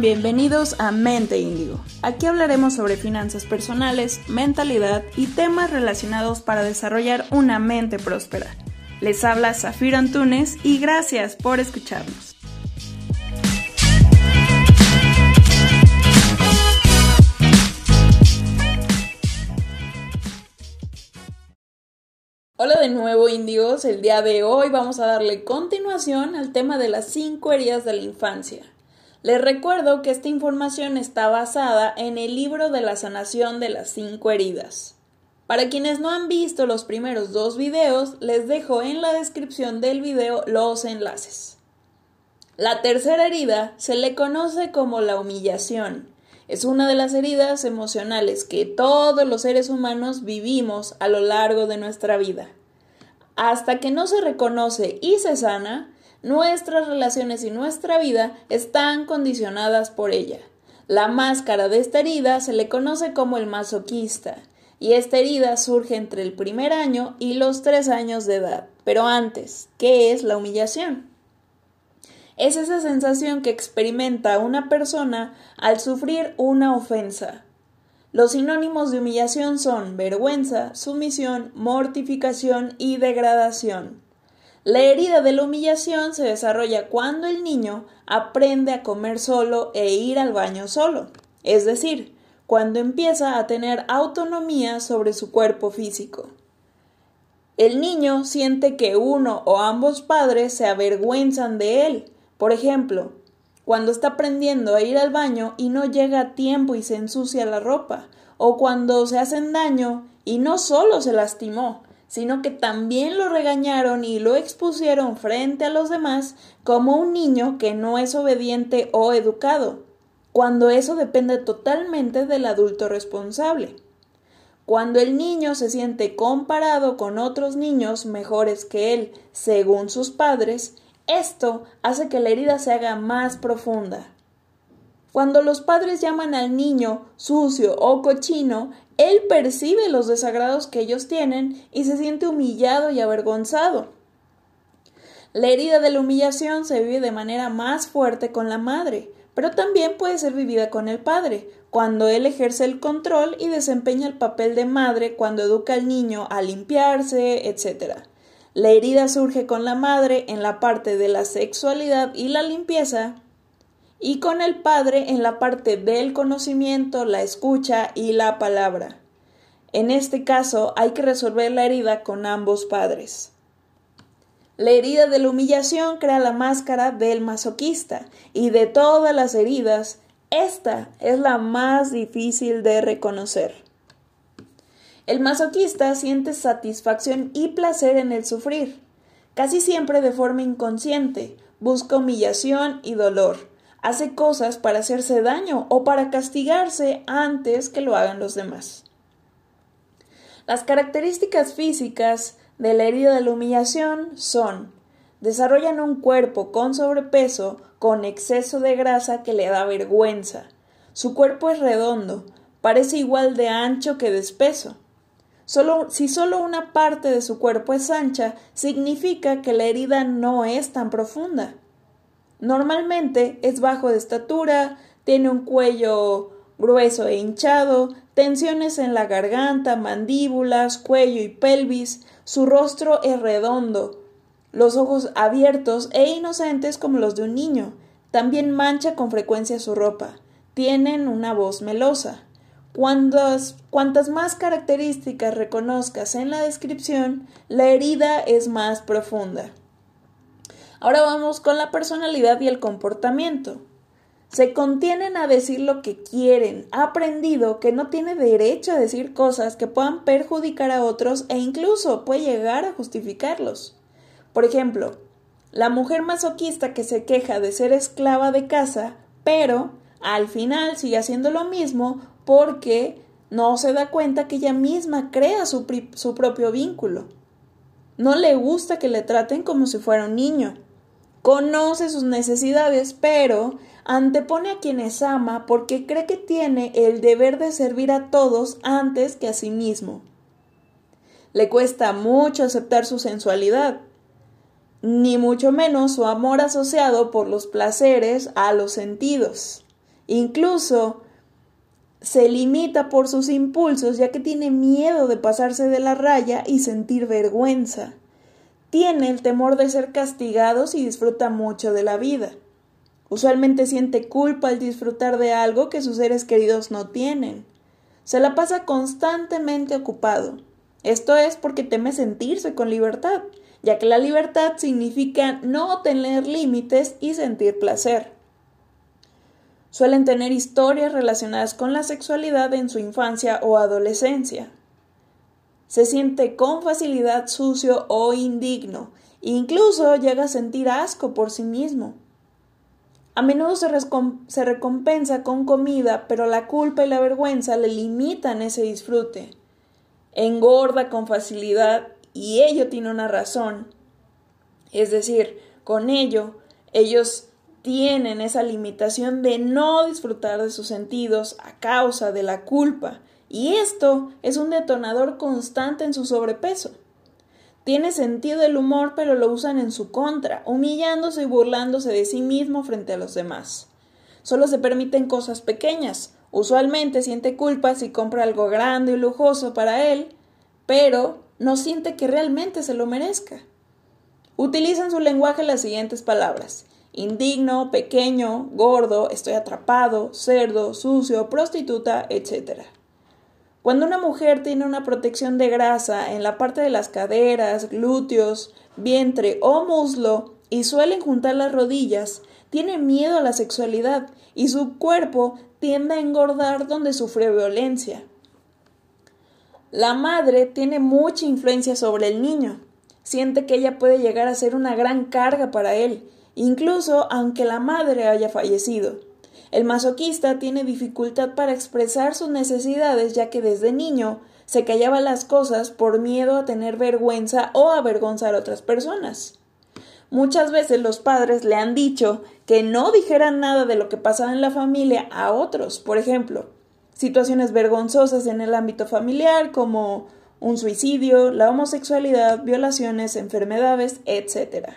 Bienvenidos a Mente Índigo. Aquí hablaremos sobre finanzas personales, mentalidad y temas relacionados para desarrollar una mente próspera. Les habla Zafiro Antunes y gracias por escucharnos. Hola de nuevo índigos, el día de hoy vamos a darle continuación al tema de las cinco heridas de la infancia. Les recuerdo que esta información está basada en el libro de la sanación de las cinco heridas. Para quienes no han visto los primeros dos videos, les dejo en la descripción del video los enlaces. La tercera herida se le conoce como la humillación. Es una de las heridas emocionales que todos los seres humanos vivimos a lo largo de nuestra vida. Hasta que no se reconoce y se sana, Nuestras relaciones y nuestra vida están condicionadas por ella. La máscara de esta herida se le conoce como el masoquista, y esta herida surge entre el primer año y los tres años de edad. Pero antes, ¿qué es la humillación? Es esa sensación que experimenta una persona al sufrir una ofensa. Los sinónimos de humillación son vergüenza, sumisión, mortificación y degradación. La herida de la humillación se desarrolla cuando el niño aprende a comer solo e ir al baño solo, es decir, cuando empieza a tener autonomía sobre su cuerpo físico. El niño siente que uno o ambos padres se avergüenzan de él. Por ejemplo, cuando está aprendiendo a ir al baño y no llega a tiempo y se ensucia la ropa, o cuando se hacen daño y no solo se lastimó, sino que también lo regañaron y lo expusieron frente a los demás como un niño que no es obediente o educado, cuando eso depende totalmente del adulto responsable. Cuando el niño se siente comparado con otros niños mejores que él, según sus padres, esto hace que la herida se haga más profunda. Cuando los padres llaman al niño sucio o cochino, él percibe los desagrados que ellos tienen y se siente humillado y avergonzado. La herida de la humillación se vive de manera más fuerte con la madre, pero también puede ser vivida con el padre, cuando él ejerce el control y desempeña el papel de madre cuando educa al niño a limpiarse, etc. La herida surge con la madre en la parte de la sexualidad y la limpieza, y con el Padre en la parte del conocimiento, la escucha y la palabra. En este caso hay que resolver la herida con ambos padres. La herida de la humillación crea la máscara del masoquista y de todas las heridas, esta es la más difícil de reconocer. El masoquista siente satisfacción y placer en el sufrir, casi siempre de forma inconsciente, busca humillación y dolor hace cosas para hacerse daño o para castigarse antes que lo hagan los demás. Las características físicas de la herida de la humillación son desarrollan un cuerpo con sobrepeso, con exceso de grasa que le da vergüenza. Su cuerpo es redondo, parece igual de ancho que de espeso. Solo, si solo una parte de su cuerpo es ancha, significa que la herida no es tan profunda. Normalmente es bajo de estatura, tiene un cuello grueso e hinchado, tensiones en la garganta, mandíbulas, cuello y pelvis, su rostro es redondo, los ojos abiertos e inocentes como los de un niño. También mancha con frecuencia su ropa. Tienen una voz melosa. Cuantas, cuantas más características reconozcas en la descripción, la herida es más profunda. Ahora vamos con la personalidad y el comportamiento. Se contienen a decir lo que quieren, ha aprendido que no tiene derecho a decir cosas que puedan perjudicar a otros e incluso puede llegar a justificarlos. Por ejemplo, la mujer masoquista que se queja de ser esclava de casa, pero al final sigue haciendo lo mismo porque no se da cuenta que ella misma crea su, su propio vínculo. No le gusta que le traten como si fuera un niño conoce sus necesidades, pero antepone a quienes ama porque cree que tiene el deber de servir a todos antes que a sí mismo. Le cuesta mucho aceptar su sensualidad, ni mucho menos su amor asociado por los placeres a los sentidos. Incluso se limita por sus impulsos ya que tiene miedo de pasarse de la raya y sentir vergüenza. Tiene el temor de ser castigados y disfruta mucho de la vida. Usualmente siente culpa al disfrutar de algo que sus seres queridos no tienen. Se la pasa constantemente ocupado. Esto es porque teme sentirse con libertad, ya que la libertad significa no tener límites y sentir placer. Suelen tener historias relacionadas con la sexualidad en su infancia o adolescencia. Se siente con facilidad sucio o indigno, incluso llega a sentir asco por sí mismo. A menudo se, se, recompensa con comida, pero la culpa y la vergüenza le limitan ese disfrute. Engorda con facilidad y ello tiene una razón. Es decir, con ello, ellos tienen esa limitación de no disfrutar de sus sentidos a causa de la culpa, y esto es un detonador constante en su sobrepeso. Tiene sentido el humor, pero lo usan en su contra, humillándose y burlándose de sí mismo frente a los demás. Solo se permiten cosas pequeñas. Usualmente siente culpa si compra algo grande y lujoso para él, pero no siente que realmente se lo merezca. Utilizan su lenguaje las siguientes palabras indigno, pequeño, gordo, estoy atrapado, cerdo, sucio, prostituta, etc. Cuando una mujer tiene una protección de grasa en la parte de las caderas, glúteos, vientre o muslo y suelen juntar las rodillas, tiene miedo a la sexualidad y su cuerpo tiende a engordar donde sufre violencia. La madre tiene mucha influencia sobre el niño. Siente que ella puede llegar a ser una gran carga para él incluso aunque la madre haya fallecido. El masoquista tiene dificultad para expresar sus necesidades ya que desde niño se callaba las cosas por miedo a tener vergüenza o avergonzar a otras personas. Muchas veces los padres le han dicho que no dijeran nada de lo que pasaba en la familia a otros, por ejemplo, situaciones vergonzosas en el ámbito familiar como un suicidio, la homosexualidad, violaciones, enfermedades, etc.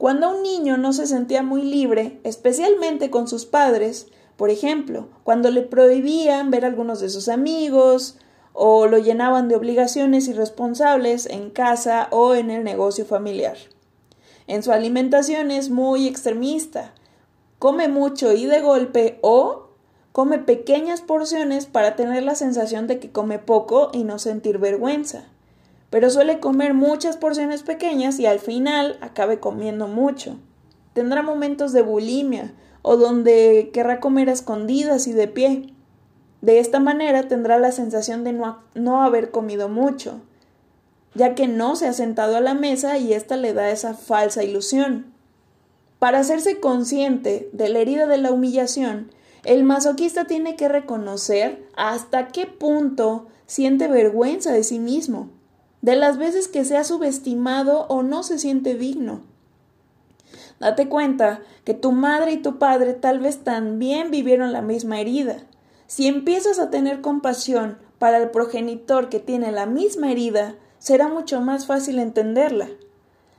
Cuando un niño no se sentía muy libre, especialmente con sus padres, por ejemplo, cuando le prohibían ver a algunos de sus amigos, o lo llenaban de obligaciones irresponsables en casa o en el negocio familiar. En su alimentación es muy extremista. Come mucho y de golpe o come pequeñas porciones para tener la sensación de que come poco y no sentir vergüenza pero suele comer muchas porciones pequeñas y al final acabe comiendo mucho. Tendrá momentos de bulimia o donde querrá comer a escondidas y de pie. De esta manera tendrá la sensación de no, no haber comido mucho, ya que no se ha sentado a la mesa y ésta le da esa falsa ilusión. Para hacerse consciente de la herida de la humillación, el masoquista tiene que reconocer hasta qué punto siente vergüenza de sí mismo de las veces que se ha subestimado o no se siente digno. Date cuenta que tu madre y tu padre tal vez también vivieron la misma herida. Si empiezas a tener compasión para el progenitor que tiene la misma herida, será mucho más fácil entenderla.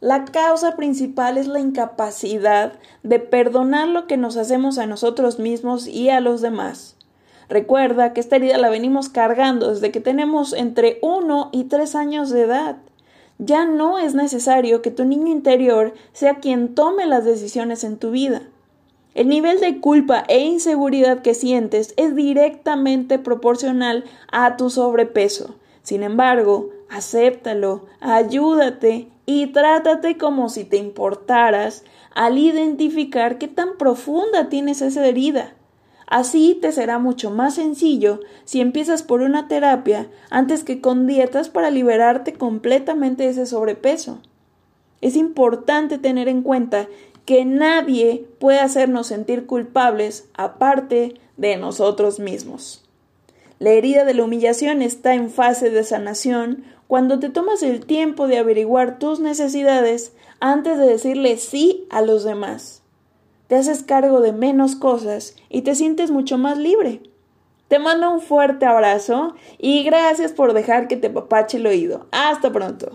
La causa principal es la incapacidad de perdonar lo que nos hacemos a nosotros mismos y a los demás. Recuerda que esta herida la venimos cargando desde que tenemos entre 1 y 3 años de edad. Ya no es necesario que tu niño interior sea quien tome las decisiones en tu vida. El nivel de culpa e inseguridad que sientes es directamente proporcional a tu sobrepeso. Sin embargo, acéptalo, ayúdate y trátate como si te importaras al identificar qué tan profunda tienes esa herida. Así te será mucho más sencillo si empiezas por una terapia antes que con dietas para liberarte completamente de ese sobrepeso. Es importante tener en cuenta que nadie puede hacernos sentir culpables aparte de nosotros mismos. La herida de la humillación está en fase de sanación cuando te tomas el tiempo de averiguar tus necesidades antes de decirle sí a los demás te haces cargo de menos cosas y te sientes mucho más libre. Te mando un fuerte abrazo y gracias por dejar que te papache el oído. Hasta pronto.